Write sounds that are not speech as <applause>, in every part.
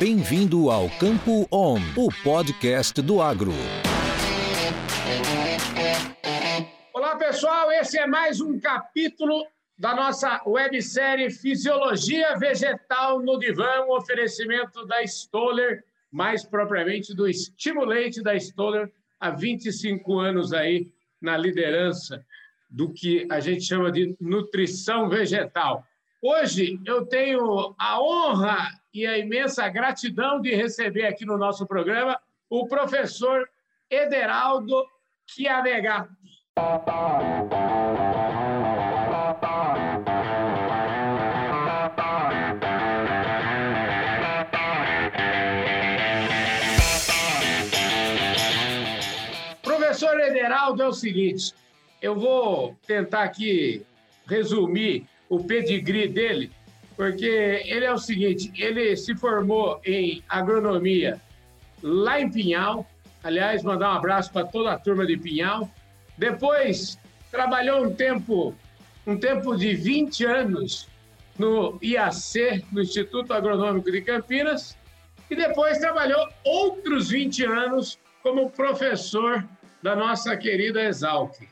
Bem-vindo ao Campo On, o podcast do agro. Olá, pessoal. Esse é mais um capítulo da nossa websérie Fisiologia Vegetal no Divã, um oferecimento da Stoller, mais propriamente do Stimulate da Stoller, há 25 anos aí na liderança do que a gente chama de nutrição vegetal. Hoje eu tenho a honra e a imensa gratidão de receber aqui no nosso programa o professor Ederaldo Chiavegato. Professor Ederaldo é o seguinte, eu vou tentar aqui resumir o pedigree dele, porque ele é o seguinte: ele se formou em agronomia lá em Pinhal. Aliás, mandar um abraço para toda a turma de Pinhal. Depois trabalhou um tempo, um tempo de 20 anos no IAC, no Instituto Agronômico de Campinas, e depois trabalhou outros 20 anos como professor da nossa querida Exalc.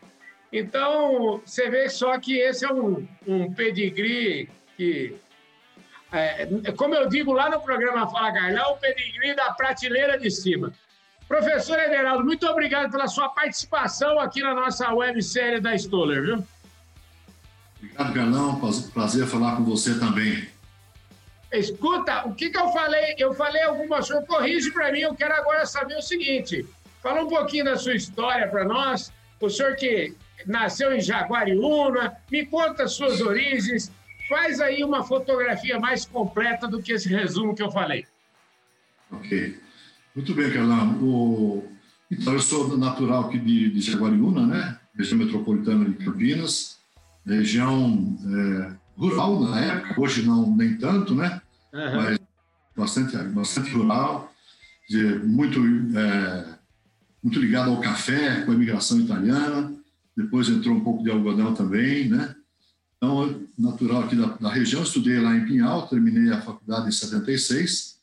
Então, você vê só que esse é um, um pedigree que, é, como eu digo lá no programa Fala Carlão, é o pedigree da prateleira de cima. Professor Ederaldo, muito obrigado pela sua participação aqui na nossa websérie da Stoller, viu? Obrigado, Carlão. Prazer falar com você também. Escuta, o que, que eu falei? Eu falei alguma coisa, corrige para mim, eu quero agora saber o seguinte. Fala um pouquinho da sua história para nós. O senhor que nasceu em Jaguariúna, me conta as suas origens, faz aí uma fotografia mais completa do que esse resumo que eu falei. Ok. Muito bem, Carlão. O... Então, eu sou natural aqui de, de Jaguariúna, né? Região metropolitana de Campinas, região é, rural na época, hoje não nem tanto, né? Uhum. Mas bastante, bastante rural, muito, é, muito ligado ao café, com a imigração italiana depois entrou um pouco de algodão também, né? Então, natural aqui da, da região, estudei lá em Pinhal, terminei a faculdade em 76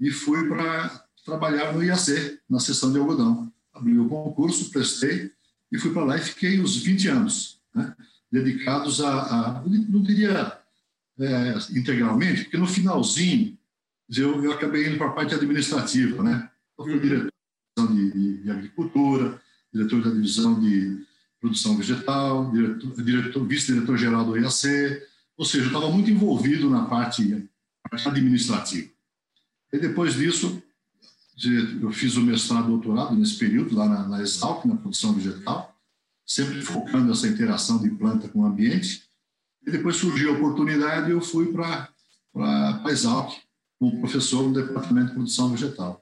e fui para trabalhar no IAC, na seção de algodão. Abri o concurso, prestei e fui para lá e fiquei uns 20 anos, né? dedicados a, a não diria é, integralmente, porque no finalzinho eu, eu acabei indo para a parte administrativa, né? Eu fui diretor de, de, de agricultura, diretor da divisão de produção vegetal, diretor, diretor vice-diretor-geral do IAC, ou seja, eu estava muito envolvido na parte, administrativa. E depois disso, eu fiz o mestrado e doutorado nesse período, lá na, na Exalc, na produção vegetal, sempre focando essa interação de planta com o ambiente. E depois surgiu a oportunidade e eu fui para a Exalc, como professor no departamento de produção vegetal.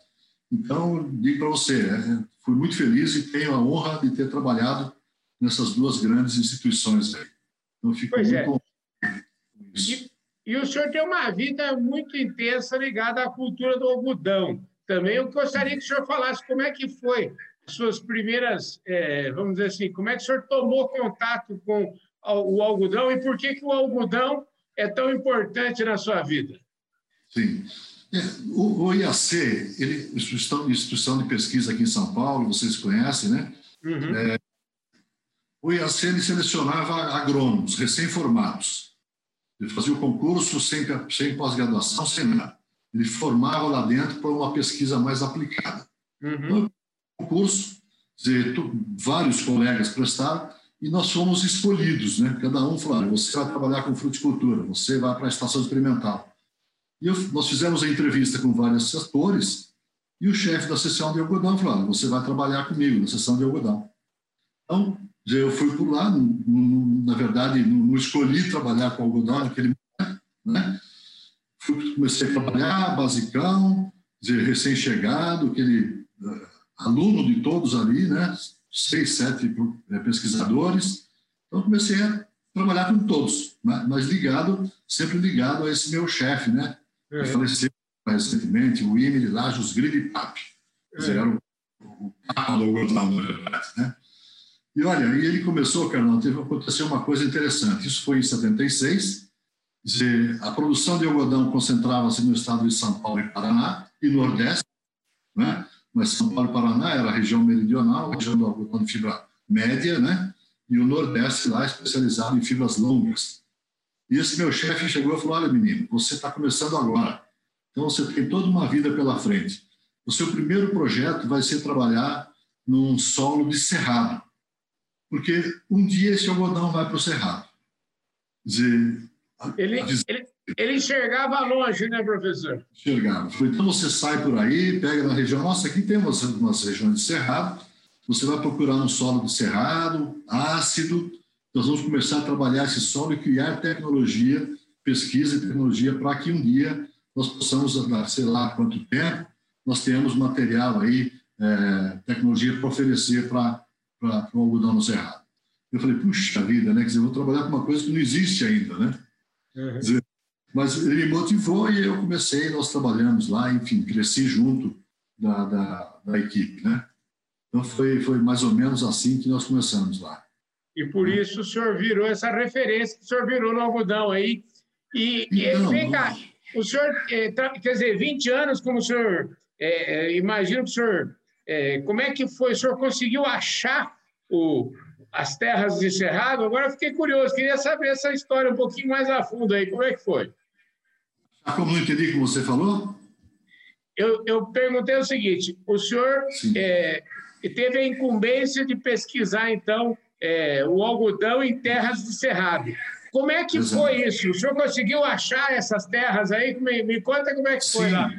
Então, digo para você, é, fui muito feliz e tenho a honra de ter trabalhado nessas duas grandes instituições. Então, fico pois muito é. E, e, o senhor tem uma vida muito intensa ligada à cultura do algodão. Também eu gostaria que o senhor falasse como é que foi as suas primeiras, é, vamos dizer assim, como é que o senhor tomou contato com o algodão e por que, que o algodão é tão importante na sua vida? Sim. É, o, o IAC, ele, instituição, instituição de pesquisa aqui em São Paulo, vocês conhecem, né? Uhum. É, o IAC selecionava agrônomos recém-formados. Ele fazia o concurso sem, sem pós-graduação, sem nada. Ele formava lá dentro para uma pesquisa mais aplicada. Uhum. No concurso, dizer, vários colegas prestaram e nós fomos escolhidos, né? Cada um falou: você vai trabalhar com fruticultura, você vai para a estação experimental. E eu, nós fizemos a entrevista com vários setores e o chefe da seção de algodão falou: você vai trabalhar comigo na seção de algodão. Então, eu fui por lá, na verdade, não escolhi trabalhar com algodão naquele momento, né? Fui, comecei a trabalhar, basicão, recém-chegado, aquele uh, aluno de todos ali, né? Seis, sete eh, pesquisadores. Então, comecei a trabalhar com todos, né? mas ligado, sempre ligado a esse meu chefe, né? É. Que faleceu recentemente, o Emily Lajos Grilli Papi. É. Era o, o do algodão, na verdade, né? E olha, e ele começou, Carlão, teve, aconteceu uma coisa interessante. Isso foi em 76. Dizer, a produção de algodão concentrava-se no estado de São Paulo e Paraná, e Nordeste, né? mas São Paulo e Paraná era a região meridional, a região do algodão de fibra média, né? e o Nordeste lá especializado em fibras longas. E esse meu chefe chegou e falou: Olha, menino, você está começando agora, então você tem toda uma vida pela frente. O seu primeiro projeto vai ser trabalhar num solo de cerrado, porque um dia esse algodão vai para o cerrado. Dizer, ele, ele, ele enxergava longe, né, professor? Enxergava. Então você sai por aí, pega na região, nossa, aqui tem umas, umas regiões de cerrado, você vai procurar um solo de cerrado, ácido, nós vamos começar a trabalhar esse solo e criar tecnologia, pesquisa e tecnologia para que um dia nós possamos, sei lá quanto tempo, nós tenhamos material aí, é, tecnologia para oferecer para o algodão no cerrado. Eu falei, puxa vida, né? Quer dizer, eu vou trabalhar com uma coisa que não existe ainda, né? Uhum. Dizer, mas ele me motivou e eu comecei, nós trabalhamos lá, enfim, cresci junto da, da, da equipe, né? Então foi, foi mais ou menos assim que nós começamos lá. E por isso o senhor virou essa referência que o senhor virou no algodão aí. E, então, vem cá, o senhor, é, quer dizer, 20 anos como o senhor, é, imagino que o senhor, é, como é que foi? O senhor conseguiu achar o, as terras de Cerrado? Agora eu fiquei curioso, queria saber essa história um pouquinho mais a fundo aí, como é que foi? Como não entendi o que você falou? Eu, eu perguntei o seguinte: o senhor é, teve a incumbência de pesquisar, então, é, o algodão em terras de cerrado. Como é que Exato. foi isso? O senhor conseguiu achar essas terras aí? Me, me conta como é que Sim. foi lá.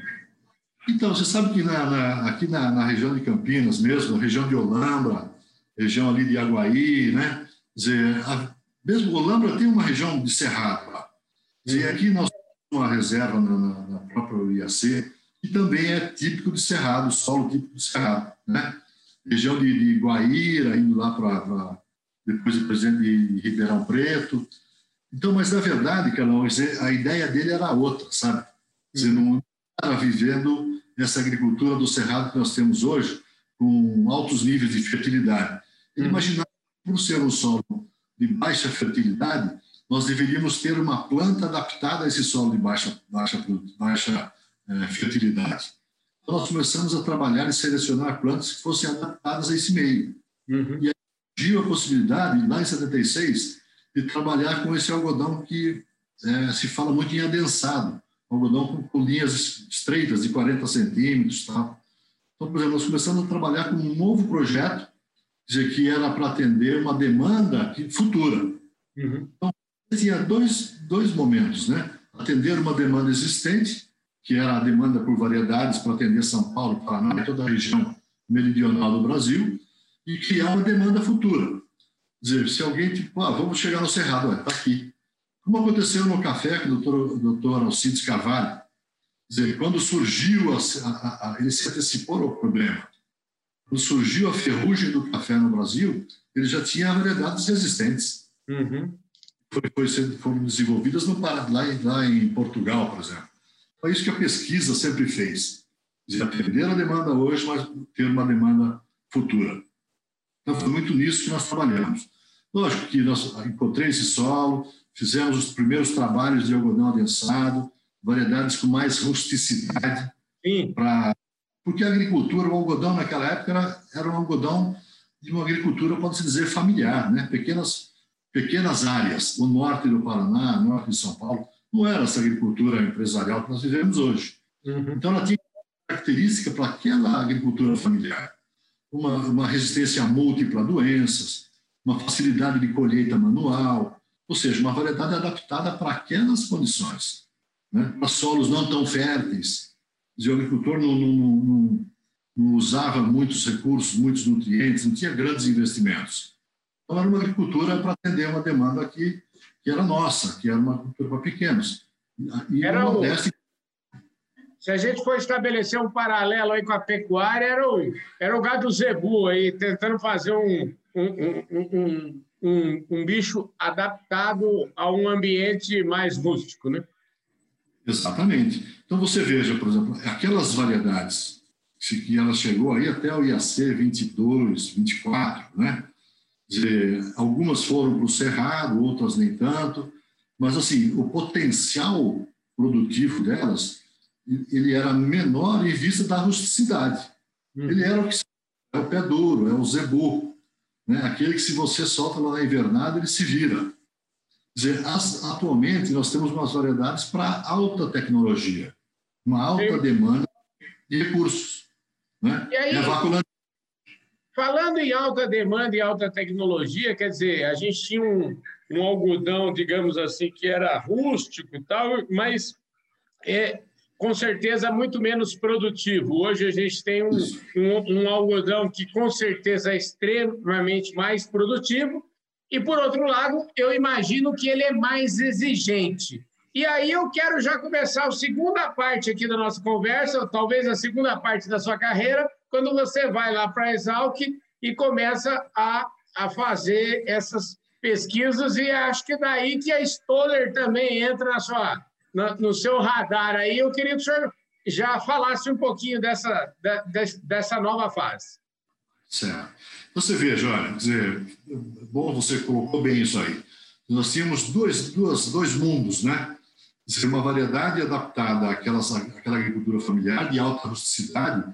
Então, você sabe que na, na, aqui na, na, região de Campinas mesmo, região de Olambra, região ali de Aguaí, né? Dizer, a, mesmo Olambra tem uma região de cerrado lá. E aqui nós uma reserva na, na, na própria IAC, que também é típico de Cerrado, solo típico de Cerrado. Né? Região de, de Guaíra, indo lá para depois de presidente de Ribeirão Preto. Então, mas na verdade, Carlão, a ideia dele era outra, sabe? Você não estava vivendo essa agricultura do Cerrado que nós temos hoje, com altos níveis de fertilidade. Ele hum. imaginava, por ser um solo de baixa fertilidade, nós deveríamos ter uma planta adaptada a esse solo de baixa, baixa, baixa é, fertilidade. Então, nós começamos a trabalhar e selecionar plantas que fossem adaptadas a esse meio. Uhum. E aí surgiu a possibilidade, lá em 76, de trabalhar com esse algodão que é, se fala muito em adensado, algodão com, com linhas estreitas de 40 centímetros tal. Então, por exemplo, nós começamos a trabalhar com um novo projeto, dizer, que era para atender uma demanda futura. Uhum. Então, tinha dois, dois momentos, né? Atender uma demanda existente, que era a demanda por variedades para atender São Paulo, Paraná e toda a região meridional do Brasil, e criar uma demanda futura. Dizer, se alguém, tipo, ah, vamos chegar no Cerrado, está aqui. Como aconteceu no café com o doutor, doutor Alcides Carvalho. Dizer, quando surgiu, a, a, a, ele se antecipou ao problema. Quando surgiu a ferrugem do café no Brasil, ele já tinha variedades existentes. Uhum foi, foi, foram desenvolvidas no, lá, lá em Portugal, por exemplo. É isso que a pesquisa sempre fez. De atender a demanda hoje, mas ter uma demanda futura. Então, foi muito nisso que nós trabalhamos. Lógico que nós encontrei esse solo, fizemos os primeiros trabalhos de algodão adensado, variedades com mais rusticidade. Pra, porque a agricultura, o algodão naquela época era, era um algodão de uma agricultura, pode-se dizer, familiar, né? pequenas pequenas áreas, o norte do Paraná, norte de São Paulo, não era essa agricultura empresarial que nós vivemos hoje. Uhum. Então, ela tinha característica para aquela agricultura familiar. Uma, uma resistência múltipla a doenças, uma facilidade de colheita manual, ou seja, uma variedade adaptada para aquelas condições. Né? Para solos não tão férteis. O agricultor não, não, não, não usava muitos recursos, muitos nutrientes, não tinha grandes investimentos. Então, era uma agricultura para atender uma demanda que, que era nossa, que era uma agricultura para pequenos. E era o. Se a gente for estabelecer um paralelo aí com a pecuária, era o, era o gado zebu aí, tentando fazer um, um, um, um, um bicho adaptado a um ambiente mais rústico, né? Exatamente. Então, você veja, por exemplo, aquelas variedades que ela chegou aí até o IAC 22, 24, né? dizer, algumas foram para o cerrado, outras nem tanto, mas assim, o potencial produtivo delas ele era menor em vista da rusticidade. Hum. Ele era o que é o pé duro, é o zebu, né? aquele que se você solta lá na invernada, ele se vira. Quer dizer, as, atualmente nós temos umas variedades para alta tecnologia, uma alta Sim. demanda de recursos. Né? E aí, falando em alta demanda e alta tecnologia, quer dizer, a gente tinha um, um algodão, digamos assim, que era rústico e tal, mas é, com certeza muito menos produtivo. Hoje a gente tem um, um, um, algodão que com certeza é extremamente mais produtivo, e por outro lado, eu imagino que ele é mais exigente. E aí eu quero já começar a segunda parte aqui da nossa conversa, talvez a segunda parte da sua carreira, quando você vai lá para a Exalc e começa a, a fazer essas pesquisas, e acho que daí que a Stoller também entra na sua, no, seu radar aí. Eu queria que o senhor já falasse um pouquinho dessa, dessa nova fase. Certo. Você veja, olha, dizer, bom, você colocou bem isso aí. Nós tínhamos dois, dois, dois mundos, né? Dizer, uma variedade adaptada àquelas, àquela agricultura familiar de alta rusticidade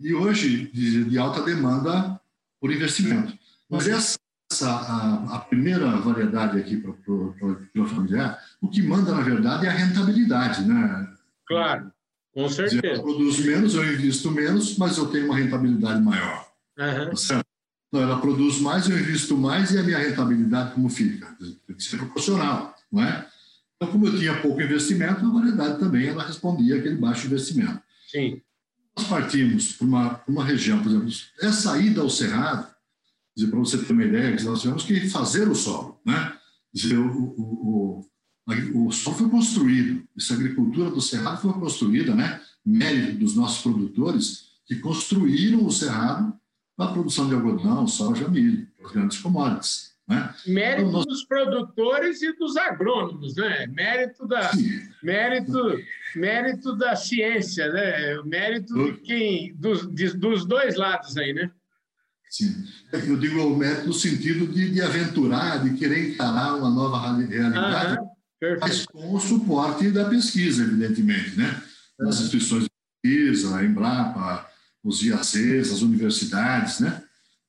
e hoje de, de alta demanda por investimento. Mas essa a, a primeira variedade aqui para a agricultura familiar, o que manda, na verdade, é a rentabilidade, né? Claro, com certeza. Dizer, eu produzo menos, eu invisto menos, mas eu tenho uma rentabilidade maior. Uhum. Certo? Não, ela produz mais, eu invisto mais e a minha rentabilidade como fica? Tem que ser proporcional, não é? Então, como eu tinha pouco investimento, a variedade também ela respondia aquele baixo investimento. Sim. Nós partimos para uma, uma região, por exemplo, é saída ao cerrado, para você ter uma ideia, nós tivemos que fazer o solo, né? Dizer, o, o, o, o solo foi construído, essa agricultura do cerrado foi construída, né? Mérito dos nossos produtores que construíram o cerrado para a produção de algodão, soja, milho, as grandes commodities. Né? Mérito então, nós... dos produtores e dos agrônomos, né? Mérito da, mérito, mérito da ciência, né? Mérito de quem, dos, de, dos dois lados aí, né? Sim. Eu digo o mérito no sentido de, de aventurar, de querer encarar uma nova realidade, mas com o suporte da pesquisa, evidentemente, né? Das instituições de pesquisa, a Embrapa, os IACs, as universidades, né,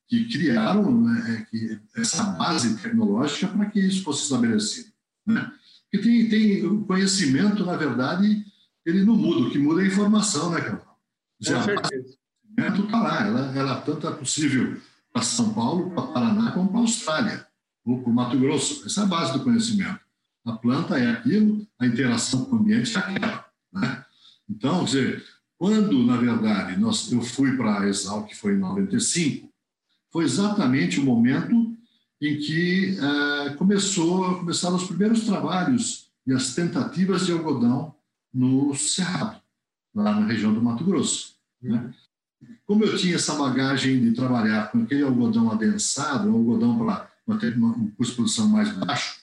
que criaram né, que essa base tecnológica para que isso fosse estabelecido. Né? Porque tem, tem o conhecimento, na verdade, ele não muda, o que muda é a informação, né, Carol? Com certeza. O conhecimento está lá, ela, ela tanto é possível para São Paulo, para Paraná, como para a Austrália, ou para Mato Grosso. Essa é a base do conhecimento. A planta é aquilo, a interação com o ambiente é aquela. Né? Então, quer dizer, quando, na verdade, nós, eu fui para a Exal, que foi em 95, foi exatamente o momento em que eh, começou, começaram os primeiros trabalhos e as tentativas de algodão no Cerrado, lá na região do Mato Grosso. Né? Como eu tinha essa bagagem de trabalhar com aquele algodão adensado, um algodão para um custo de produção mais baixo,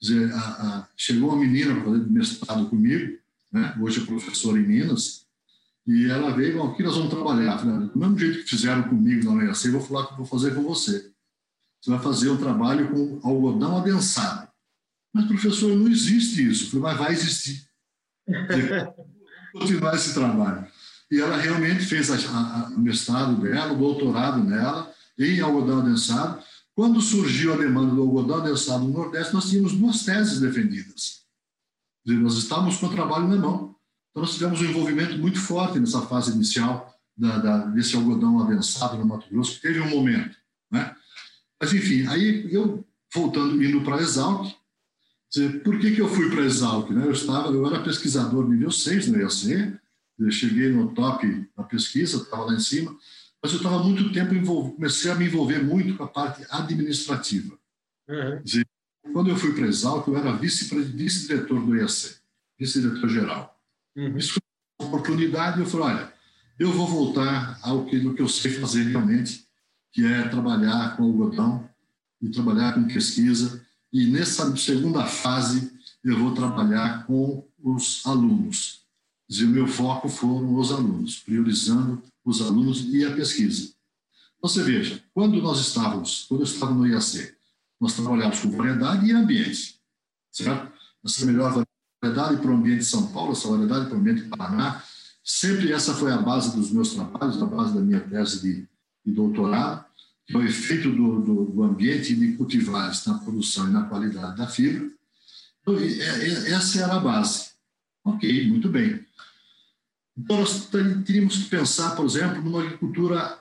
dizer, a, a, chegou uma menina para fazer mestrado comigo, né? hoje é professora em Minas, e ela veio, aqui nós vamos trabalhar. Falei, do mesmo jeito que fizeram comigo na eu vou falar que vou fazer com você. Você vai fazer um trabalho com algodão adensado. Mas, professor, não existe isso. falei, mas vai existir. <laughs> continuar esse trabalho. E ela realmente fez o mestrado dela, o doutorado nela, em algodão adensado. Quando surgiu a demanda do algodão adensado no Nordeste, nós tínhamos duas teses defendidas. Nós estávamos com o trabalho na mão. Então, nós tivemos um envolvimento muito forte nessa fase inicial da, da, desse algodão avançado no Mato Grosso, teve um momento. Né? Mas, enfim, aí eu, voltando, indo para a Exalc, por que, que eu fui para a Exalc? Né? Eu, estava, eu era pesquisador nível 6 no IAC, eu cheguei no top da pesquisa, estava lá em cima, mas eu estava muito tempo envolvido, comecei a me envolver muito com a parte administrativa. Uhum. Dizer, quando eu fui para Exalc, eu era vice-diretor do IAC, vice-diretor geral. Uhum. Isso foi uma oportunidade. Eu falei: olha, eu vou voltar ao que, que eu sei fazer realmente, que é trabalhar com algodão e trabalhar com pesquisa. E nessa segunda fase, eu vou trabalhar com os alunos. E o meu foco foram os alunos, priorizando os alunos e a pesquisa. Você veja, quando nós estávamos, quando eu estava no IAC, nós trabalhávamos com variedade e ambiente, certo? Essa melhor variedade para o ambiente de São Paulo, essa variedade para o ambiente de Paraná. Sempre essa foi a base dos meus trabalhos, a base da minha tese de, de doutorado, que é o efeito do, do, do ambiente de cultivares na produção e na qualidade da fibra. Então, é, é, essa era a base. Ok, muito bem. Então, nós teríamos que pensar, por exemplo, numa agricultura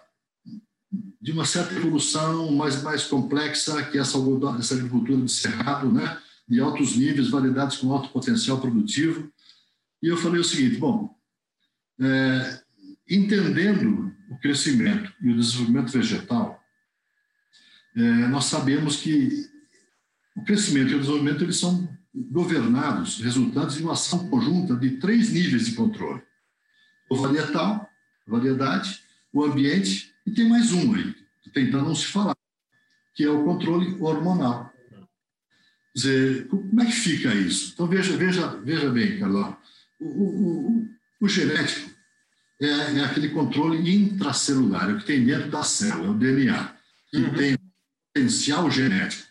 de uma certa evolução mais, mais complexa que essa, essa agricultura de cerrado, né? de altos níveis, variedades com alto potencial produtivo. E eu falei o seguinte: bom, é, entendendo o crescimento e o desenvolvimento vegetal, é, nós sabemos que o crescimento e o desenvolvimento eles são governados, resultantes de uma ação conjunta de três níveis de controle: o varietal, a variedade, o ambiente e tem mais um aí, tentando não se falar, que é o controle hormonal dizer, como é que fica isso? Então, veja, veja, veja bem, Carlão, o, o, o genético é, é, aquele controle intracelular, é o que tem dentro da célula, é o DNA, que uhum. tem potencial genético.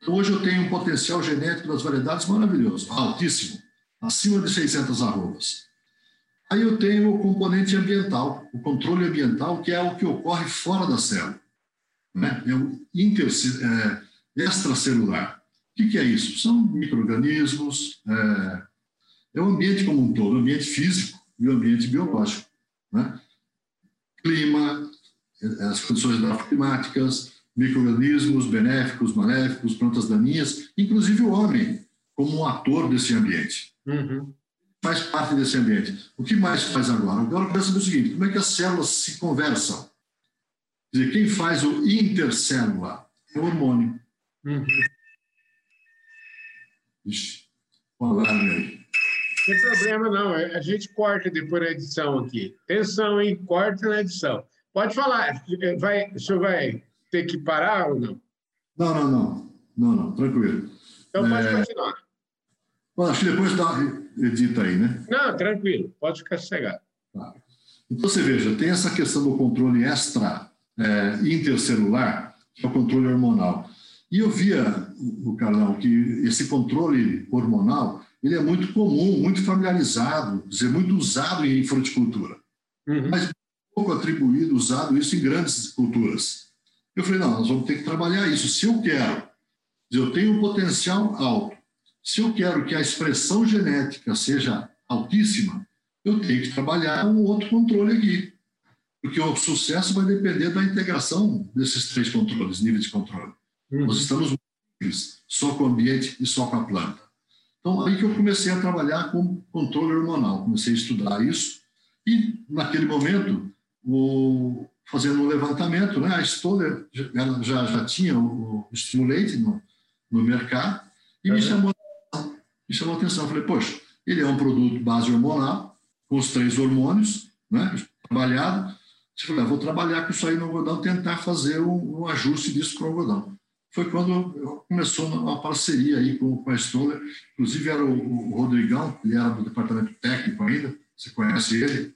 Então, hoje eu tenho um potencial genético das variedades maravilhoso, altíssimo, acima de 600 arrobas. Aí eu tenho o componente ambiental, o controle ambiental, que é o que ocorre fora da célula. Né? É o inter, é, extracelular que, que é isso? São micro-organismos, é, é, o ambiente como um todo, o ambiente físico e o ambiente biológico. Né? Clima, as condições climáticas, micro-organismos benéficos, maléficos, plantas daninhas, inclusive o homem, como um ator desse ambiente. Uhum. Faz parte desse ambiente. O que mais faz agora? Agora eu quero saber o seguinte: como é que as células se conversam? Quer dizer, quem faz o intercélula é o hormônio. Uhum. Ixi, um alarme aí. Não tem problema, não. A gente corta depois na edição aqui. Atenção, hein? Corta na edição. Pode falar. Vai, o senhor vai ter que parar ou não? Não, não, não. Não, não. Tranquilo. Então pode é... continuar. Bom, acho que depois dá, edita aí, né? Não, tranquilo. Pode ficar sossegado. Tá. Então, você veja, tem essa questão do controle extra é, intercelular, que é o controle hormonal. E eu via, o Carlão, que esse controle hormonal ele é muito comum, muito familiarizado, dizer, muito usado em fruticultura, uhum. mas pouco atribuído, usado isso em grandes culturas. Eu falei, não, nós vamos ter que trabalhar isso. Se eu quero, eu tenho um potencial alto, se eu quero que a expressão genética seja altíssima, eu tenho que trabalhar um outro controle aqui. Porque o sucesso vai depender da integração desses três controles, níveis de controle. Uhum. Nós estamos só com o ambiente e só com a planta. Então, aí que eu comecei a trabalhar com controle hormonal, comecei a estudar isso, e naquele momento, o, fazendo um levantamento, né, a Stoller já, já tinha o, o Stimulate no, no mercado, e uhum. me, chamou, me chamou a atenção. Eu falei, poxa, ele é um produto base hormonal, com os três hormônios, né, trabalhado. Eu falei, ah, vou trabalhar com isso aí no algodão, tentar fazer um, um ajuste disso para o algodão foi quando começou uma parceria aí com, com a Stoller. Inclusive era o, o, Rodrigão, ele era do departamento técnico ainda, você conhece ele,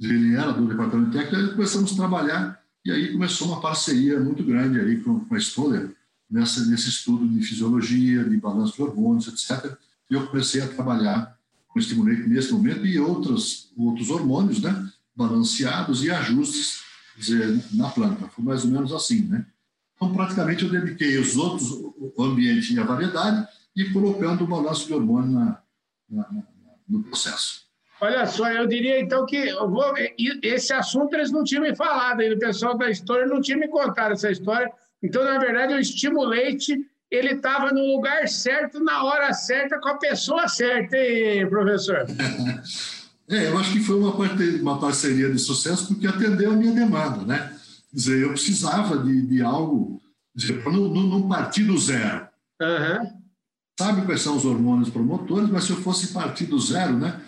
ele era do departamento técnico, aí começamos a trabalhar e aí começou uma parceria muito grande aí com, com a Stoller nessa, nesse estudo de fisiologia, de balanço de hormônios, etc. Eu comecei a trabalhar com estimulante nesse momento e outros, outros hormônios, né, balanceados e ajustes dizer, na planta. Foi mais ou menos assim, né? Então, praticamente, eu dediquei os outros, o ambiente e a variedade, e colocando o balanço de hormônio na, na, na, no processo. Olha só, eu diria então que vou, esse assunto eles não tinham me falado o pessoal da história não tinha me contado essa história. Então, na verdade, o estimulante ele estava no lugar certo, na hora certa, com a pessoa certa, hein, professor? <laughs> É, eu acho que foi uma, uma parceria de sucesso porque atendeu a minha demanda, né? dizer, eu precisava de, de algo, para não, não, não, partir do zero. Uhum. Sabe quais são os hormônios promotores, mas se eu fosse partir do zero, né?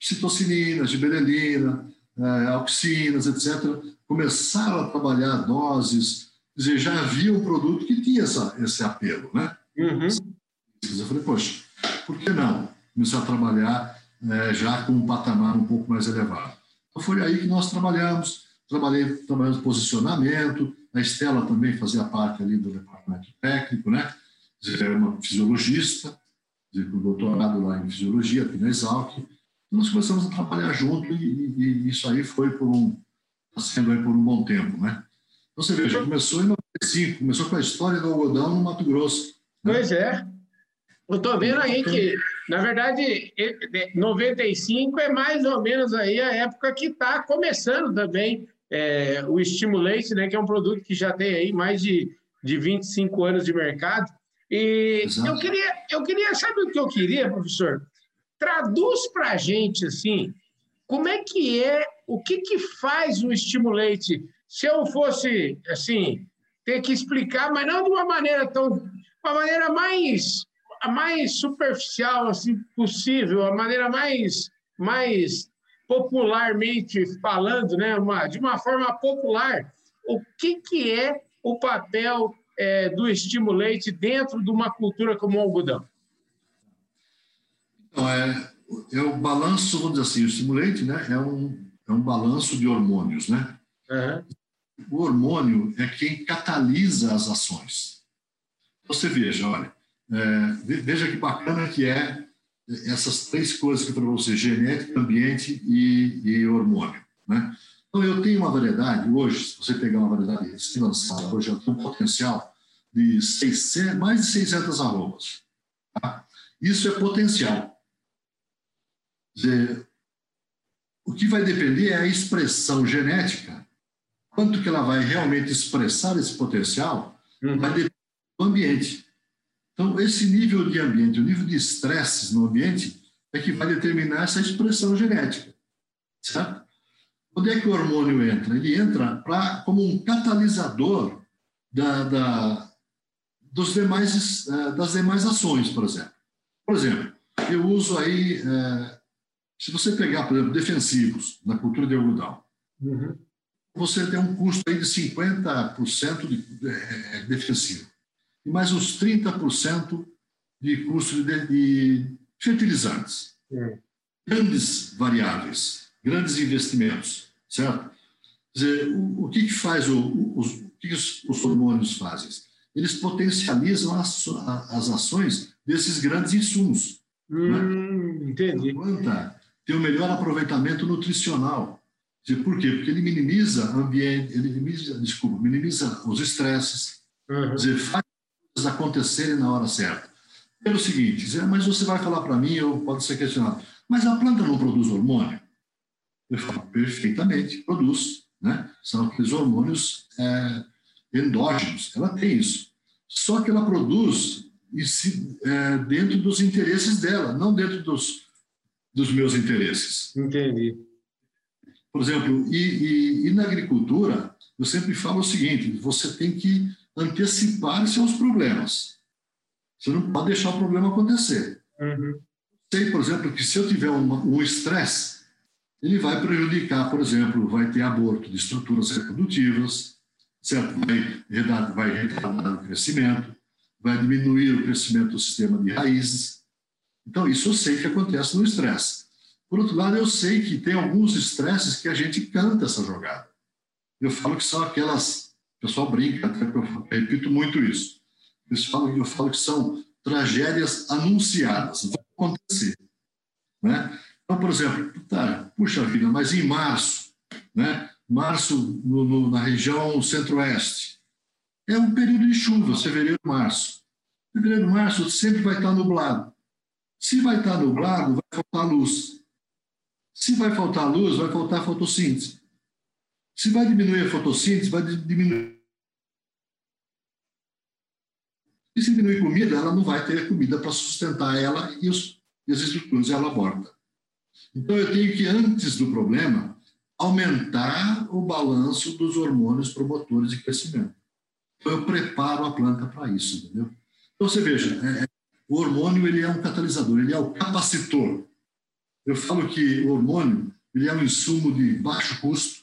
Citocininas, giberelina, é, auxinas, etc., começaram a trabalhar doses, dizer, já havia um produto que tinha essa, esse apelo, né? Uhum. Eu falei, poxa, por que não começar a trabalhar é, já com um patamar um pouco mais elevado? Então foi aí que nós trabalhamos, trabalhei trabalhando posicionamento, a Estela também fazia parte ali do departamento técnico, né? Era uma fisiologista, o doutorado lá em fisiologia, aqui na Exalc. Nós começamos a trabalhar junto e, e, e isso aí foi por um, está sendo aí por um bom tempo, né? Então, você veja, começou em 95, começou com a história do algodão no Mato Grosso. Né? Pois é. Eu estou vendo aí que, na verdade, 95 é mais ou menos aí a época que está começando também é, o Stimulate, né, que é um produto que já tem aí mais de, de 25 anos de mercado. E eu queria, eu queria, sabe o que eu queria, professor? Traduz para a gente, assim, como é que é, o que, que faz o Stimulate? Se eu fosse, assim, ter que explicar, mas não de uma maneira tão, uma maneira mais a mais superficial assim possível, a maneira mais mais popularmente falando, né, uma, de uma forma popular, o que que é o papel é, do estimulante dentro de uma cultura como o algodão? Então, é, é o balanço, vamos dizer assim, o estimulante, né, é um, é um balanço de hormônios, né? Uhum. O hormônio é quem catalisa as ações. Você veja, olha, é, veja que bacana que é essas três coisas que eu para você, genética, ambiente e, e hormônio. Né? Então, eu tenho uma variedade, hoje, se você pegar uma variedade recém-lançada, hoje eu tenho um potencial de 600, mais de 600 arrobas. Tá? Isso é potencial. Dizer, o que vai depender é a expressão genética, quanto que ela vai realmente expressar esse potencial, uhum. vai depender do ambiente. Então, esse nível de ambiente, o nível de estresses no ambiente, é que vai determinar essa expressão genética, certo? Onde é que o hormônio entra? Ele entra pra, como um catalisador da, da, dos demais, eh, das demais ações, por exemplo. Por exemplo, eu uso aí, é, se você pegar, por exemplo, defensivos na cultura de algodão, uhum. Você tem um custo aí de 50% de, é, defensivo e mais uns 30% de custo de, de fertilizantes. É. Grandes variáveis, grandes investimentos, certo? Quer dizer, o, o que, que faz o, o, os, o que, que os, os, hormônios fazem? Eles potencializam as, as ações desses grandes insumos. Hum, né? Entendi. Planta tem o um melhor aproveitamento nutricional. Dizer, por quê? Porque ele minimiza ambiente, ele minimiza, desculpa, minimiza os estresses, uhum. dizer, faz acontecerem na hora certa. Pelo seguinte, mas você vai falar para mim, ou pode ser questionado, mas a planta não produz hormônio? Eu falo, perfeitamente, produz. Né? São aqueles hormônios é, endógenos, ela tem isso. Só que ela produz é, dentro dos interesses dela, não dentro dos, dos meus interesses. Entendi. Por exemplo, e, e, e na agricultura, eu sempre falo o seguinte: você tem que antecipar seus problemas. Você não pode deixar o problema acontecer. Uhum. Sei, por exemplo, que se eu tiver um estresse, ele vai prejudicar, por exemplo, vai ter aborto de estruturas reprodutivas, certo? Vai, redar, vai retardar o crescimento, vai diminuir o crescimento do sistema de raízes. Então, isso eu sei que acontece no estresse. Por outro lado, eu sei que tem alguns estresses que a gente canta essa jogada. Eu falo que são aquelas o pessoal brinca, até eu repito muito isso. Eu falo que são tragédias anunciadas, vai acontecer. Né? Então, por exemplo, tá, puxa vida, mas em março, né? março no, no, na região centro-oeste, é um período de chuva, fevereiro, março. Fevereiro, março sempre vai estar nublado. Se vai estar nublado, vai faltar luz. Se vai faltar luz, vai faltar fotossíntese. Se vai diminuir a fotossíntese, vai diminuir. E se diminuir comida, ela não vai ter comida para sustentar ela e, os, e as estruturas ela aborta. Então, eu tenho que, antes do problema, aumentar o balanço dos hormônios promotores de crescimento. Então, eu preparo a planta para isso, entendeu? Então, você veja, é, é, o hormônio ele é um catalisador, ele é o capacitor. Eu falo que o hormônio ele é um insumo de baixo custo,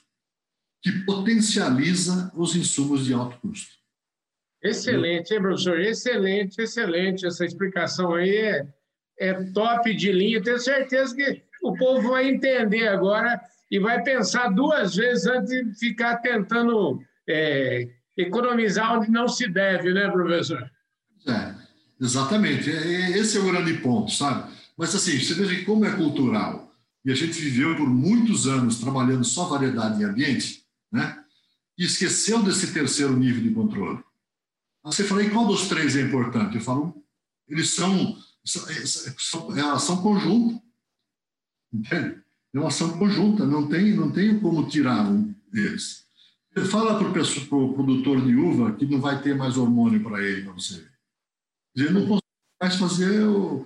que potencializa os insumos de alto custo. Excelente, hein, professor? Excelente, excelente. Essa explicação aí é, é top de linha. Tenho certeza que o povo vai entender agora e vai pensar duas vezes antes de ficar tentando é, economizar onde não se deve, né, professor? É. Exatamente. É, esse é o grande ponto, sabe? Mas assim, você veja como é cultural. E a gente viveu por muitos anos trabalhando só variedade em ambiente, né? E esqueceu desse terceiro nível de controle. Você fala, e qual dos três é importante? Eu falo, eles são, são, é ação conjunta. Entende? É uma ação conjunta, não tem, não tem como tirar um deles. Fala para o produtor de uva que não vai ter mais hormônio para ele, para você. Ele não consegue mais fazer o,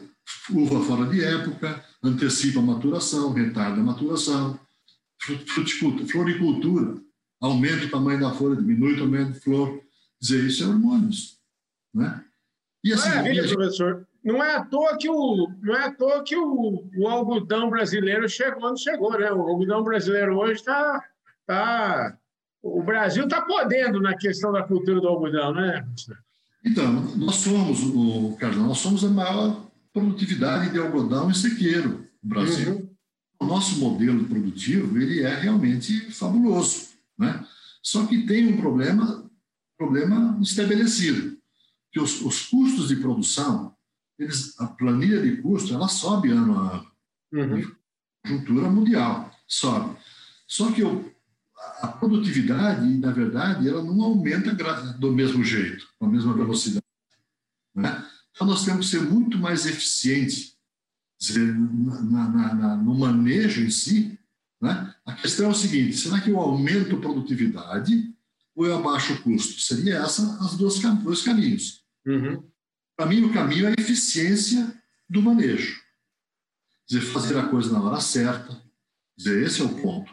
uva fora de época, antecipa a maturação, retarda a maturação. Floricultura, aumenta o tamanho da folha, diminui o tamanho da flor. Dizer, isso é hormônios. Né? E assim, Maravilha, gente... professor. Não é à toa que o, não é à toa que o, o algodão brasileiro chegou onde chegou, né? O algodão brasileiro hoje está. Tá, o Brasil está podendo na questão da cultura do algodão, né? Então, nós somos, o Carlos, nós somos a maior produtividade de algodão e sequeiro no Brasil. Uhum. O nosso modelo produtivo ele é realmente fabuloso, né? Só que tem um problema, problema estabelecido, que os, os custos de produção, eles, a planilha de custo, ela sobe ano a ano. Uhum. Conjuntura mundial sobe. Só que a produtividade, na verdade, ela não aumenta do mesmo jeito, com a mesma velocidade. Né? Então, nós temos que ser muito mais eficientes dizer, na, na, na, no manejo em si. Né? A questão é o seguinte: será que eu aumento a produtividade ou eu abaixo o custo? Seria essa as duas dois caminhos. Uhum. Para mim, o caminho é a eficiência do manejo. Dizer, fazer a coisa na hora certa. Dizer, esse é o ponto.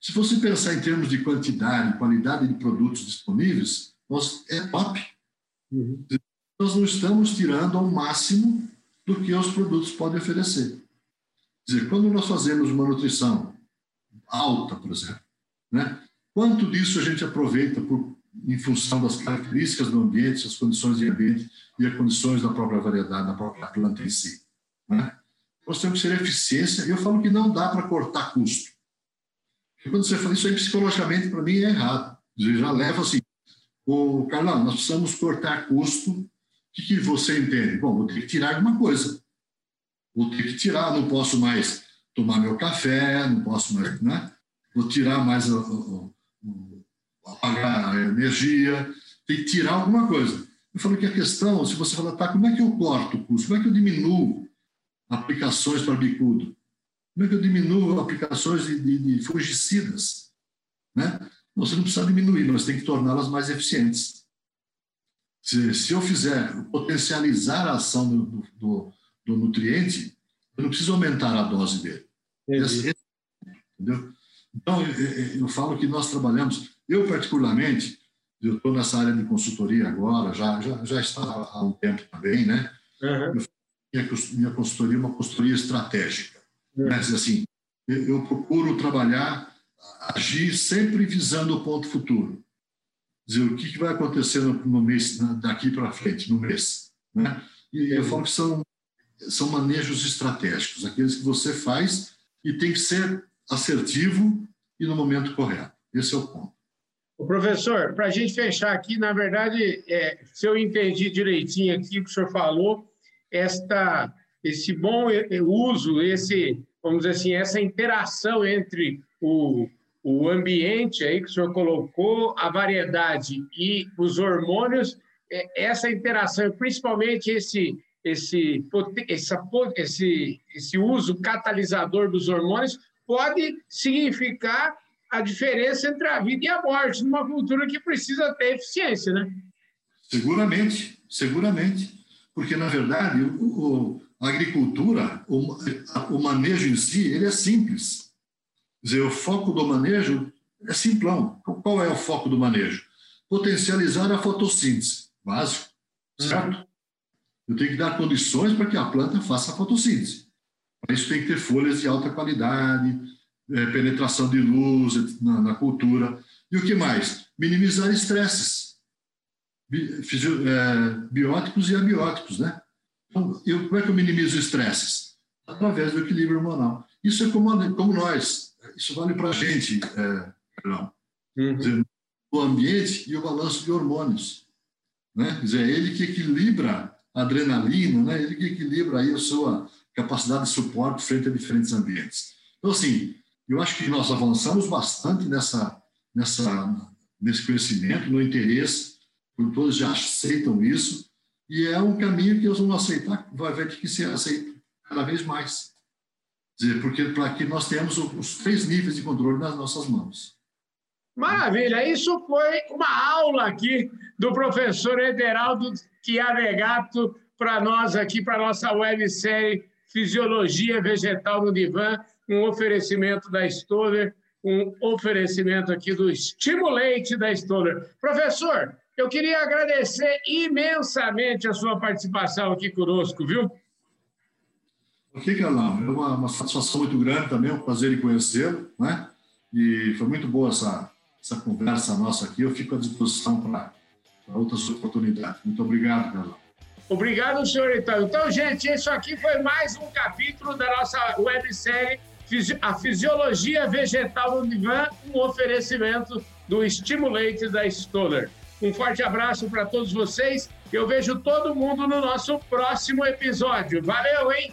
Se você pensar em termos de quantidade, qualidade de produtos disponíveis, nós, é top. Uhum. Nós não estamos tirando ao máximo do que os produtos podem oferecer. Quer dizer, quando nós fazemos uma nutrição alta, por exemplo, né? quanto disso a gente aproveita por, em função das características do ambiente, as condições de ambiente e as condições da própria variedade, da própria planta em si. Né? Nós temos que ser eficiência. Eu falo que não dá para cortar custo. E quando você fala isso aí, psicologicamente, para mim é errado. Você já leva assim, o Carlão, nós precisamos cortar custo. O que, você entende? Bom, vou ter que tirar alguma coisa. Vou ter que tirar, não posso mais tomar meu café, não posso mais, né? Vou tirar mais, apagar a energia, tem que tirar alguma coisa. Eu falo que a questão, se você falar, tá, como é que eu corto o custo? Como é que eu diminuo aplicações para bicudo? Como é que eu diminuo aplicações de, de, de fungicidas? Né? Você não precisa diminuir, mas tem que torná-las mais eficientes. Se, se, eu fizer potencializar a ação do, do, do, nutriente, eu não preciso aumentar a dose dele. Esse, entendeu? Então, eu, eu, falo que nós trabalhamos, eu particularmente, eu estou nessa área de consultoria agora, já, já, já está há um tempo também, né? Uhum. minha, minha consultoria é uma consultoria estratégica. Mas, assim, eu, eu procuro trabalhar, agir sempre visando o ponto futuro. Dizer o que, vai acontecer no, no mês, daqui para frente, no mês. Né? E eu falo que são, são manejos estratégicos, aqueles que você faz e tem que ser assertivo e no momento correto. Esse é o ponto. O professor, para a gente fechar aqui, na verdade, é, se eu entendi direitinho aqui o que o senhor falou, esta esse bom uso, esse, vamos dizer assim, essa interação entre o, o ambiente aí que o senhor colocou, a variedade e os hormônios, é, essa interação, principalmente esse, esse, essa, esse, esse uso catalisador dos hormônios, pode significar a diferença entre a vida e a morte numa cultura que precisa ter eficiência, né? Seguramente, seguramente. Porque, na verdade, o, a agricultura, o, o manejo em si, ele é simples. Dizer, o foco do manejo é simplão. Qual é o foco do manejo? Potencializar a fotossíntese, básico, certo? Uhum. Eu tenho que dar condições para que a planta faça a fotossíntese. Para isso tem que ter folhas de alta qualidade, é, penetração de luz na, na, cultura. E o que mais? Minimizar estresses bi, é, bióticos e abióticos, né? Então, eu, como é que eu minimizo estresses? Através do equilíbrio hormonal. Isso é como, como nós, isso vale para a gente, é, Uhum. Dizer, o ambiente e o balanço de hormônios. Né? Quer dizer, é ele que equilibra adrenalina, né? Ele equilibra aí a sua capacidade de suporte frente a diferentes ambientes. Então, assim, eu acho que nós avançamos bastante nessa, nessa, nesse conhecimento, no interesse, porque todos já aceitam isso, e é um caminho que eles vão aceitar, vai ter que ser aceito cada vez mais. Dizer, porque para que nós tenhamos os três níveis de controle nas nossas mãos. Maravilha, isso foi uma aula aqui do professor Ederaldo Chiavegato para nós aqui, para a nossa websérie Fisiologia Vegetal no Divã, um oferecimento da Stoller, um oferecimento aqui do Estimulate da Stoller. Professor, eu queria agradecer imensamente a sua participação aqui conosco, viu? Ok, Carlão, é uma, uma satisfação muito grande também, é um prazer em conhecê-lo, né? E foi muito boa essa, essa conversa nossa aqui. Eu fico à disposição para outras oportunidades. Muito obrigado, Carlão. Obrigado, senhor então. Gente, isso aqui foi mais um capítulo da nossa websérie A Fisiologia Vegetal no Divã, um oferecimento do Stimulate da Stoller. Um forte abraço para todos vocês. Eu vejo todo mundo no nosso próximo episódio. Valeu, hein?